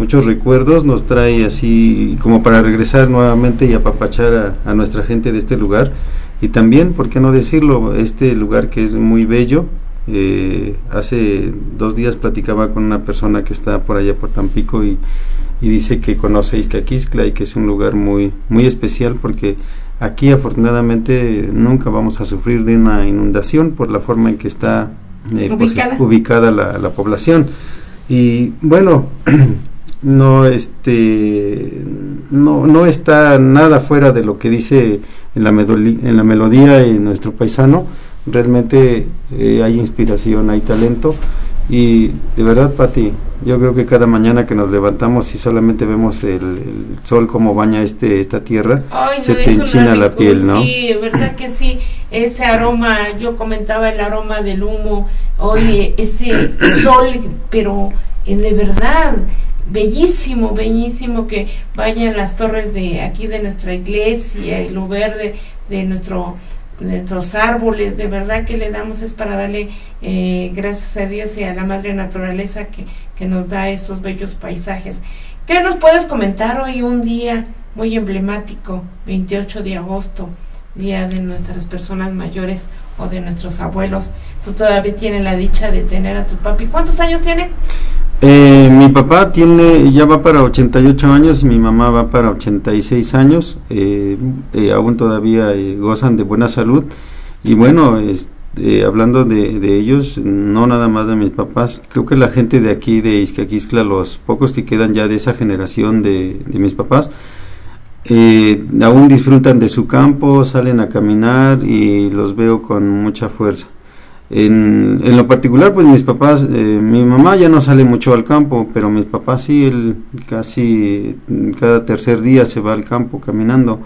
S4: muchos recuerdos, nos trae así como para regresar nuevamente y apapachar a, a, nuestra gente de este lugar. Y también, ¿por qué no decirlo? Este lugar que es muy bello. Eh, hace dos días platicaba con una persona que está por allá por Tampico y, y dice que conoce Izcaquiscla y que es un lugar muy, muy especial porque aquí afortunadamente nunca vamos a sufrir de una inundación por la forma en que está eh,
S1: ubicada,
S4: ubicada la, la población. Y bueno, no este no, no está nada fuera de lo que dice en la, en la melodía en nuestro paisano realmente eh, hay inspiración hay talento Y de verdad, Pati, yo creo que cada mañana que nos levantamos y solamente vemos el, el sol como baña este esta tierra,
S1: Ay,
S4: se te enchina la piel, ¿no?
S1: Sí, verdad que sí. Ese aroma, yo comentaba el aroma del humo, oye, ese sol, pero eh, de verdad, bellísimo, bellísimo que vayan las torres de aquí de nuestra iglesia y lo verde de nuestro nuestros árboles, de verdad que le damos es para darle eh, gracias a Dios y a la madre naturaleza que, que nos da estos bellos paisajes. ¿Qué nos puedes comentar hoy un día muy emblemático, 28 de agosto, día de nuestras personas mayores o de nuestros abuelos? Tú todavía tienes la dicha de tener a tu papi. ¿Cuántos años tiene?
S4: Eh, mi papá tiene ya va para 88 años y mi mamá va para 86 años. eh, eh, aún todavía eh, gozan de buena salud. Y bueno, es- eh, hablando de, de ellos, no nada más de mis papás, creo que la gente de aquí de Izcaquiscla, los pocos que quedan ya de esa generación de, de mis papás, eh, aún disfrutan de su campo, salen a caminar y los veo con mucha fuerza. En, en lo particular, pues mis papás, eh, mi mamá ya no sale mucho al campo, pero mis papás sí, él casi mm, cada tercer día se va al campo caminando.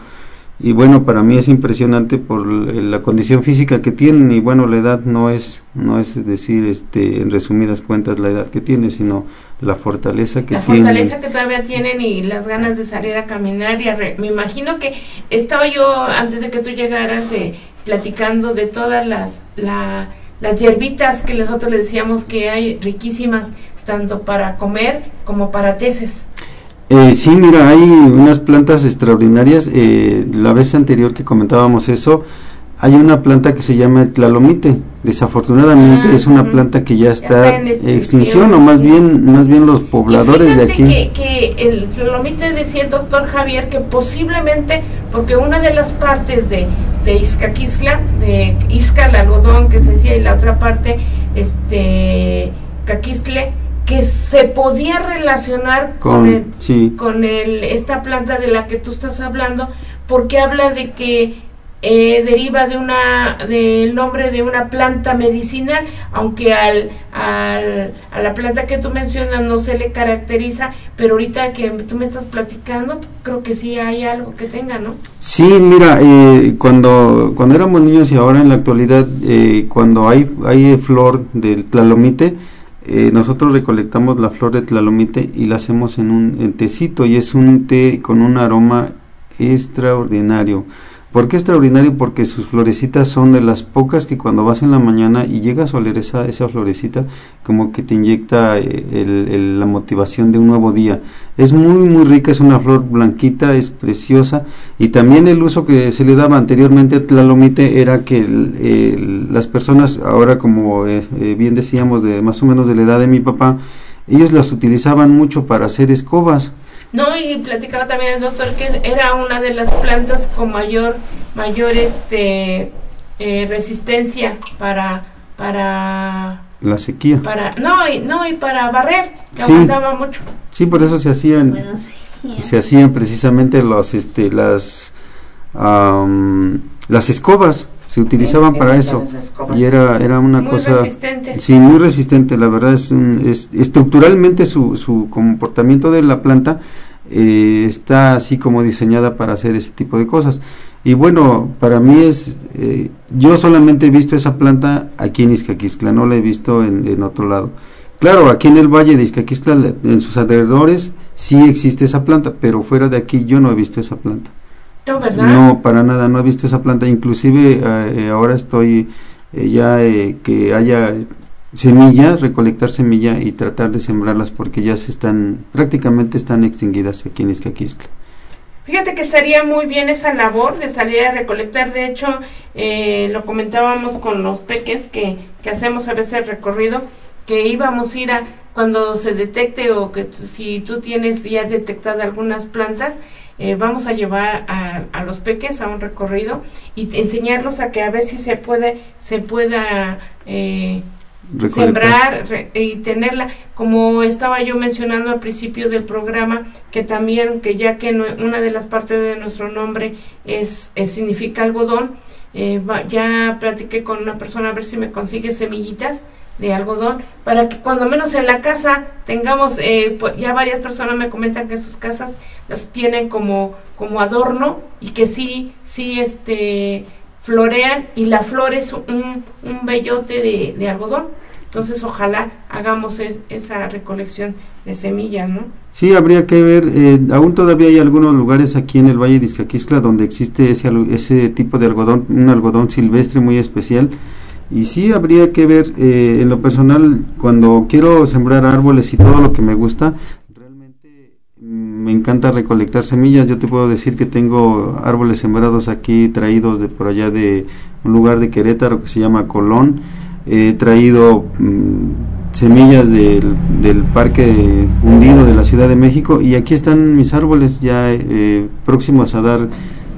S4: Y bueno, para mí es impresionante por l- la condición física que tienen y bueno, la edad no es, no es decir, este, en resumidas cuentas la edad que tiene, sino la fortaleza que
S1: la
S4: tienen.
S1: fortaleza que todavía tienen y las ganas de salir a caminar y a re- me imagino que estaba yo antes de que tú llegaras de platicando de todas las la- las hierbitas que nosotros le decíamos que hay riquísimas tanto para comer como para teces.
S4: Eh, sí, mira, hay unas plantas extraordinarias. eh, la vez anterior que comentábamos eso, hay una planta que se llama tlalomite. Desafortunadamente
S1: Ah,
S4: es una planta que ya está
S1: está en extinción,
S4: extinción, o más
S1: sí.
S4: bien, más bien los pobladores de aquí.
S1: Que, que el tlalomite decía el doctor Javier que posiblemente, porque una de las partes de, de Izcaquisla, de Izca el algodón que se decía, y la otra parte, este, Caquistle, que se podía relacionar con,
S4: Con,
S1: el,
S4: sí,
S1: con el, esta planta de la que tú estás hablando, porque habla de que eh, deriva de una del nombre de una planta medicinal, aunque al, a la planta que tú mencionas no se le caracteriza, pero ahorita que tú me estás platicando, creo que sí hay algo que tenga, ¿no?
S4: Sí, mira, eh, cuando, cuando éramos niños y ahora en la actualidad, eh, cuando hay, hay flor del tlalomite, eh, nosotros recolectamos la flor de tlalomite y la hacemos en un en tecito y es un té con un aroma extraordinario. ¿Por qué extraordinario? Porque sus florecitas son de las pocas que cuando vas en la mañana y llegas a oler esa, esa florecita, como que te inyecta eh, el- la motivación de un nuevo día. Es muy, muy rica, es una flor blanquita, es preciosa. Y también el uso que se le daba anteriormente a Tlalomite era que las personas, ahora como eh, eh, bien decíamos, de más o menos de la edad de mi papá, ellos las utilizaban mucho para hacer escobas.
S1: No, y platicaba también el doctor que era una de las plantas con mayor, mayor este eh, resistencia para, para,
S4: La sequía.
S1: para, no, y, no, y para barrer, que
S4: Sí.
S1: aguantaba mucho.
S4: Sí, por eso se hacían
S5: Bueno, sí.
S4: se hacían precisamente los este las am, las escobas se utilizaban
S1: Sí,
S4: para eso y era era una
S1: Muy
S4: cosa
S1: resistente.
S4: sí muy resistente la verdad es, un- es- estructuralmente su, su comportamiento de la planta eh, está así como diseñada para hacer ese tipo de cosas y bueno para mí es eh, yo solamente he visto esa planta aquí en Izcaquiscla no la he visto en, en otro lado Claro, aquí en el valle de Izcaquiscla, en sus alrededores, sí existe esa planta, pero fuera de aquí yo no he visto esa planta.
S1: No, ¿verdad?
S4: No, para nada, no he visto esa planta. Inclusive eh, ahora estoy eh, ya eh, que haya semilla, recolectar semilla y tratar de sembrarlas porque ya se están, prácticamente están extinguidas aquí en Izcaquiscla.
S1: Fíjate que sería muy bien esa labor de salir a recolectar. De hecho, eh, lo comentábamos con los peques que, que hacemos a veces recorrido, que íbamos a ir a cuando se detecte o que si tú tienes ya detectada algunas plantas, eh, vamos a llevar a, a los peques a un recorrido y enseñarlos a que a ver si se puede se pueda eh,
S4: Recolectar.
S1: sembrar y tenerla como estaba yo mencionando al principio del programa que también que ya que no- una de las partes de nuestro nombre es, significa algodón eh, ya platiqué con una persona a ver si me consigue semillitas de algodón para que cuando menos en la casa tengamos eh, pues, ya varias personas me comentan que sus casas los tienen como como adorno y que sí sí este florean y la flor es un, un bellote de, de algodón entonces ojalá hagamos e- esa recolección de semillas no
S4: Sí, habría que ver, eh, aún todavía hay algunos lugares aquí en el Valle de Izcaquixtla donde existe ese, ese tipo de algodón, un algodón silvestre muy especial. Y sí, habría que ver, eh, en lo personal, cuando quiero sembrar árboles y todo lo que me gusta, me encanta recolectar semillas. Yo te puedo decir que tengo árboles sembrados aquí, traídos de por allá de un lugar de Querétaro que se llama Colón. He traído mm, semillas del, del parque hundido de la Ciudad de México y aquí están mis árboles ya eh, próximos a dar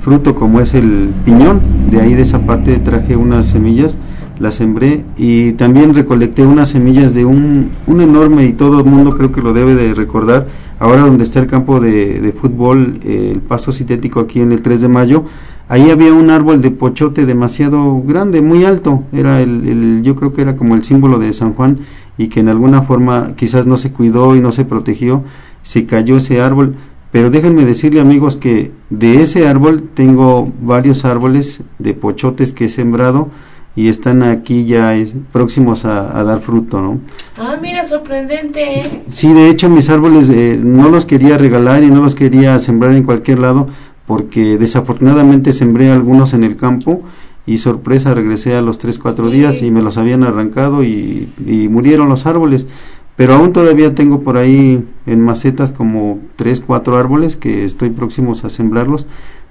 S4: fruto como es el piñón. De ahí de esa parte traje unas semillas, las sembré y también recolecté unas semillas de un, un enorme y todo el mundo creo que lo debe de recordar. Ahora donde está el campo de, de fútbol, eh, el pasto sintético aquí en el 3 de mayo, ahí había un árbol de pochote demasiado grande, muy alto. Era el, el- yo creo que era como el símbolo de San Juan y que en alguna forma quizás no se cuidó y no se protegió, se cayó ese árbol. Pero déjenme decirle amigos que de ese árbol tengo varios árboles de pochotes que he sembrado y están aquí ya es- próximos a, a dar fruto, ¿no?
S1: ah mira sorprendente ¿eh?
S4: Sí, de hecho mis árboles eh, no los quería regalar y no los quería sembrar en cualquier lado porque desafortunadamente sembré algunos en el campo y sorpresa regresé a los 3, 4 días y me los habían arrancado y, y murieron los árboles. Pero aún todavía tengo por ahí en macetas como 3, 4 árboles que estoy próximos a sembrarlos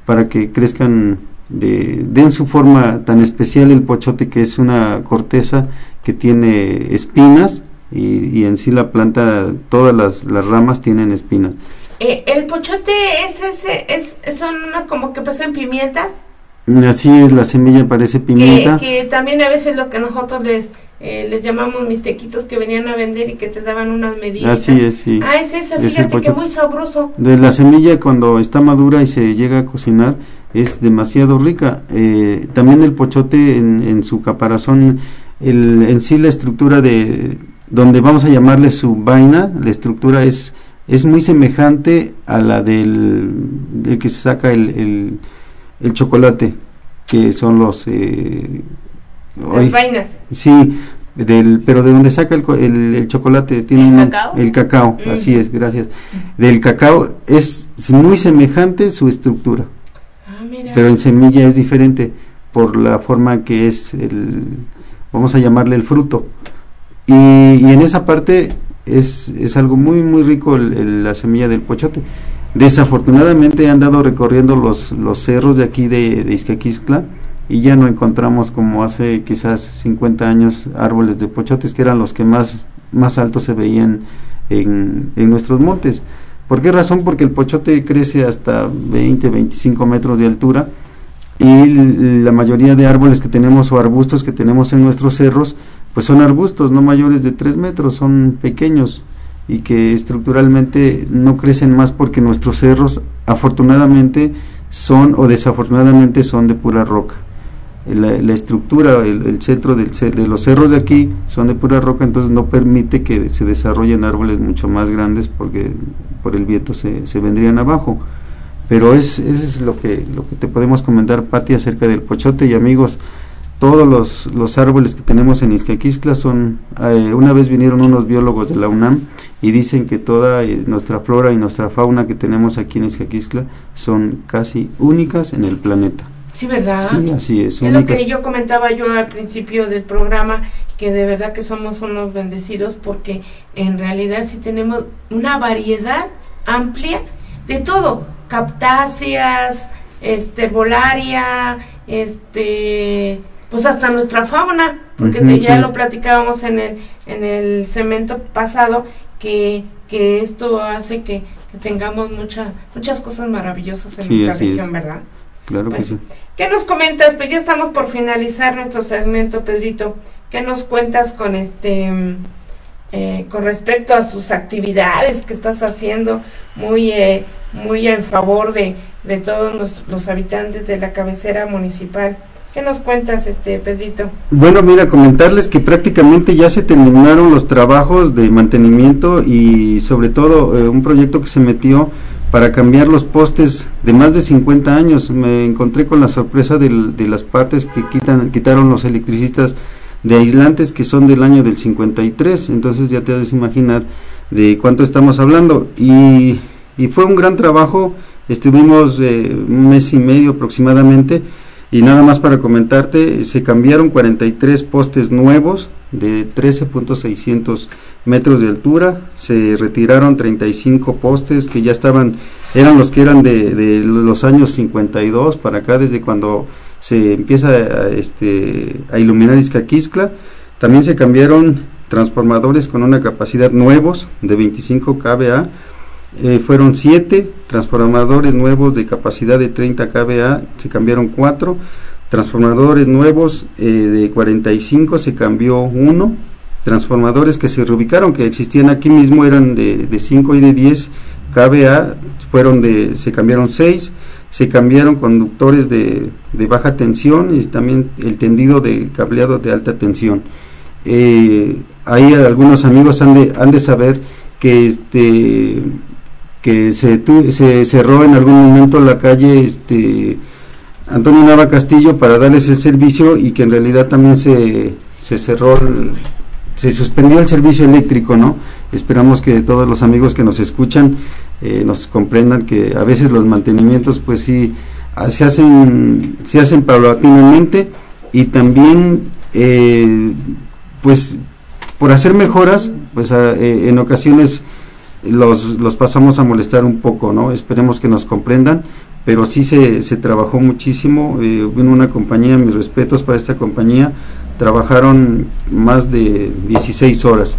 S4: para que crezcan, de, den su forma tan especial el pochote que es una corteza que tiene espinas y, y en sí la planta, todas las, las ramas tienen espinas.
S1: Eh, el pochote es ese es, son unas como que pasan pimientas
S4: Así es, la semilla parece
S1: que,
S4: pimienta.
S1: que también a veces lo que nosotros les eh, les llamamos mistequitos que venían a vender y que te daban unas medidas
S4: Así es, sí.
S1: ah es ese
S4: Es el
S1: fíjate que muy sabroso
S4: De la semilla cuando está madura y se llega a cocinar es demasiado rica. Eh, también el pochote en, en su caparazón, el, en sí la estructura de donde vamos a llamarle su vaina, la estructura es es muy semejante a la del, del que se saca el, el, el chocolate, que son los eh,
S1: vainas
S4: Sí, del, pero de donde saca el, el, el chocolate tiene
S5: ¿El cacao?
S4: el cacao,
S1: Mm.
S4: así es, gracias. Del cacao es, muy semejante su estructura,
S1: ah mira
S4: pero en semilla es diferente por la forma que es el, vamos a llamarle el fruto. Y, y en esa parte es, es algo muy muy rico el- el- la semilla del pochote. Desafortunadamente he andado recorriendo los, los cerros de aquí de, de y ya no encontramos como hace quizás 50 años árboles de pochotes que eran los que más, más altos se veían en, en nuestros montes. ¿Por qué razón? Porque el pochote crece hasta 20, 25 metros de altura y la mayoría de árboles que tenemos o arbustos que tenemos en nuestros cerros pues son arbustos no mayores de 3 metros, son pequeños y que estructuralmente no crecen más porque nuestros cerros afortunadamente son o desafortunadamente son de pura roca. La, la estructura, el, centro del, de los cerros de aquí son de pura roca, entonces no permite que se desarrollen árboles mucho más grandes porque por el viento se, se vendrían abajo. Pero es, eso es lo que, lo que te podemos comentar, Pati, acerca del pochote y amigos todos los, los árboles que tenemos en Izcaquixtla son, eh, una vez vinieron unos biólogos de la UNAM y dicen que toda eh, nuestra flora y nuestra fauna que tenemos aquí en Izcaquixtla son casi únicas en el planeta.
S1: Sí verdad
S4: Sí, así es,
S1: Es lo que yo comentaba yo al principio del programa, que de verdad que somos unos bendecidos porque en realidad sí tenemos una variedad amplia de todo, captáceas, este, herbolaria, este, pues hasta nuestra fauna, porque te- ya
S4: sí.
S1: lo platicábamos en el, en el cemento pasado, que, que esto hace que, que tengamos muchas muchas cosas maravillosas en
S4: Sí,
S1: nuestra
S4: es.
S1: región, ¿verdad?
S4: Claro
S1: Pues,
S4: que sí.
S1: ¿Qué nos comentas? Pues ya estamos por finalizar nuestro segmento, Pedrito. ¿Qué nos cuentas con este eh, con respecto a sus actividades que estás haciendo muy eh, muy en favor de, de todos los, los habitantes de la cabecera municipal ¿Qué nos cuentas, este Pedrito?
S4: Bueno, mira, comentarles que prácticamente ya se terminaron los trabajos de mantenimiento y sobre todo eh, un proyecto que se metió para cambiar los postes de más de 50 años. Me encontré con la sorpresa de las partes que quitan, quitaron los electricistas de aislantes que son del año del 53, entonces ya te has de imaginar de cuánto estamos hablando. Y, y fue un gran trabajo, estuvimos eh, un mes y medio aproximadamente y nada más para comentarte, se cambiaron 43 postes nuevos de 13.600 metros de altura, se retiraron 35 postes que ya estaban, eran los que eran de, de los años 52 para acá, desde cuando se empieza a, este, a iluminar Izcaquiscla. También se cambiaron transformadores con una capacidad nuevos de 25 kVA. Eh, fueron 7 transformadores nuevos de capacidad de 30 kVA, se cambiaron 4. Transformadores nuevos eh, de 45 se cambió uno. Transformadores que se reubicaron, que existían aquí mismo, eran de, de 5 y de 10 kVA, fueron de, se cambiaron 6 se cambiaron conductores de, de, baja tensión y también el tendido de cableado de alta tensión. Eh, ahí algunos amigos han de, han de saber que este que se, se cerró en algún momento la calle este Antonio Nava Castillo para darles el servicio y que en realidad también se, se cerró el, se suspendió el servicio eléctrico, ¿no? Esperamos que todos los amigos que nos escuchan eh, nos comprendan que a veces los mantenimientos pues sí se hacen se hacen paulatinamente y también eh, pues por hacer mejoras pues a, eh, en ocasiones los, los pasamos a molestar un poco no esperemos que nos comprendan pero sí se, se trabajó muchísimo eh, vino una compañía mis respetos para esta compañía trabajaron más de 16 horas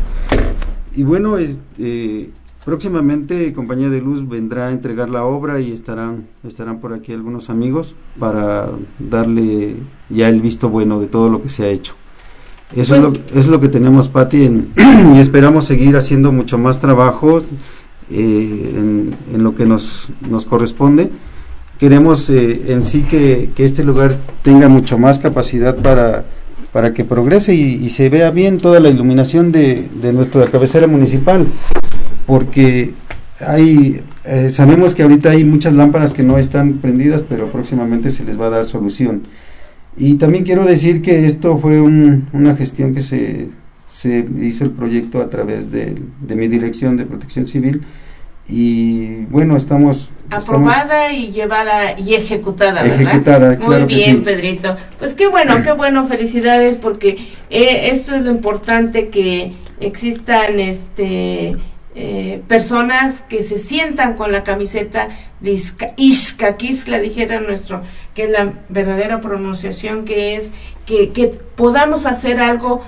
S4: y bueno este Próximamente Compañía de Luz vendrá a entregar la obra y estarán, estarán por aquí algunos amigos para darle ya el visto bueno de todo lo que se ha hecho. Eso, bueno. es, lo, eso es lo que tenemos, Patti, en, y esperamos seguir haciendo mucho más trabajo eh, en, en, lo que nos, nos corresponde. Queremos eh, en sí que, este lugar tenga mucho más capacidad para, para que progrese y, se vea bien toda la iluminación de, de nuestra cabecera municipal porque hay eh, sabemos que ahorita hay muchas lámparas que no están prendidas, pero próximamente se les va a dar solución. Y también quiero decir que esto fue un, una gestión que se, se, hizo el proyecto a través de, mi dirección de protección civil y bueno, estamos...
S1: Aprobada estamos, y llevada y ejecutada, ¿verdad?
S4: Ejecutada,
S1: Muy
S4: claro
S1: bien,
S4: sí.
S1: Pedrito. Pues qué bueno, qué bueno, felicidades porque eh, esto es lo importante que existan este eh, personas que se sientan con la camiseta de Izcaquisla, dijera nuestro, que es la verdadera pronunciación, que es que, que podamos hacer algo,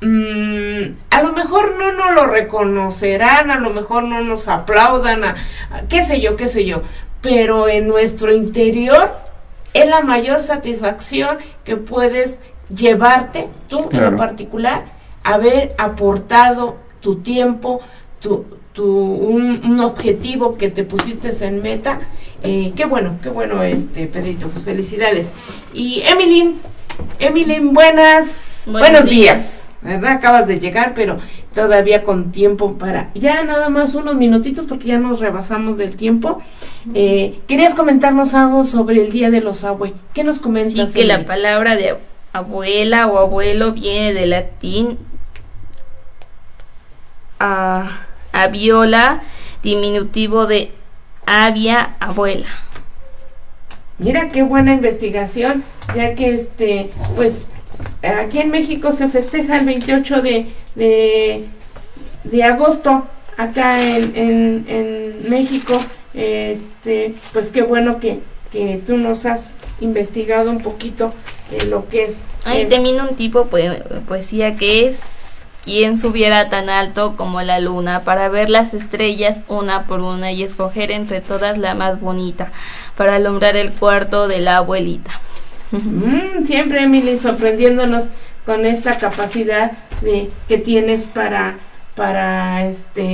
S1: mmm, a lo mejor no nos lo reconocerán, a lo mejor no nos aplaudan, a, a, qué sé yo, qué sé yo, pero en nuestro interior es la mayor satisfacción que puedes llevarte, tú claro. en lo particular, haber aportado tu tiempo, tu, tu un, un, objetivo que te pusiste en meta. Eh, qué bueno, qué bueno, este Pedrito, pues felicidades. Y Emily, Emily, buenas, buenos, buenos días. días. ¿Verdad? Acabas de llegar, pero todavía con tiempo para ya nada más unos minutitos porque ya nos rebasamos del tiempo. Eh, ¿Querías comentarnos algo sobre el Día de los Abue? ¿Qué nos comentas?
S5: Sí, que la palabra de abuela o abuelo viene del latín a aviola, diminutivo de avia, abuela.
S1: Mira qué buena investigación, ya que este, pues aquí en México se festeja el 28 de, de, de agosto, acá en, en, en, México, este, pues qué bueno que, que tú nos has investigado un poquito de lo que es.
S5: Termina un tipo de poesía que es quien subiera tan alto como la luna para ver las estrellas una por una y escoger entre todas la más bonita para alumbrar el cuarto de la abuelita.
S1: Siempre Emily sorprendiéndonos con esta capacidad de que tienes para para este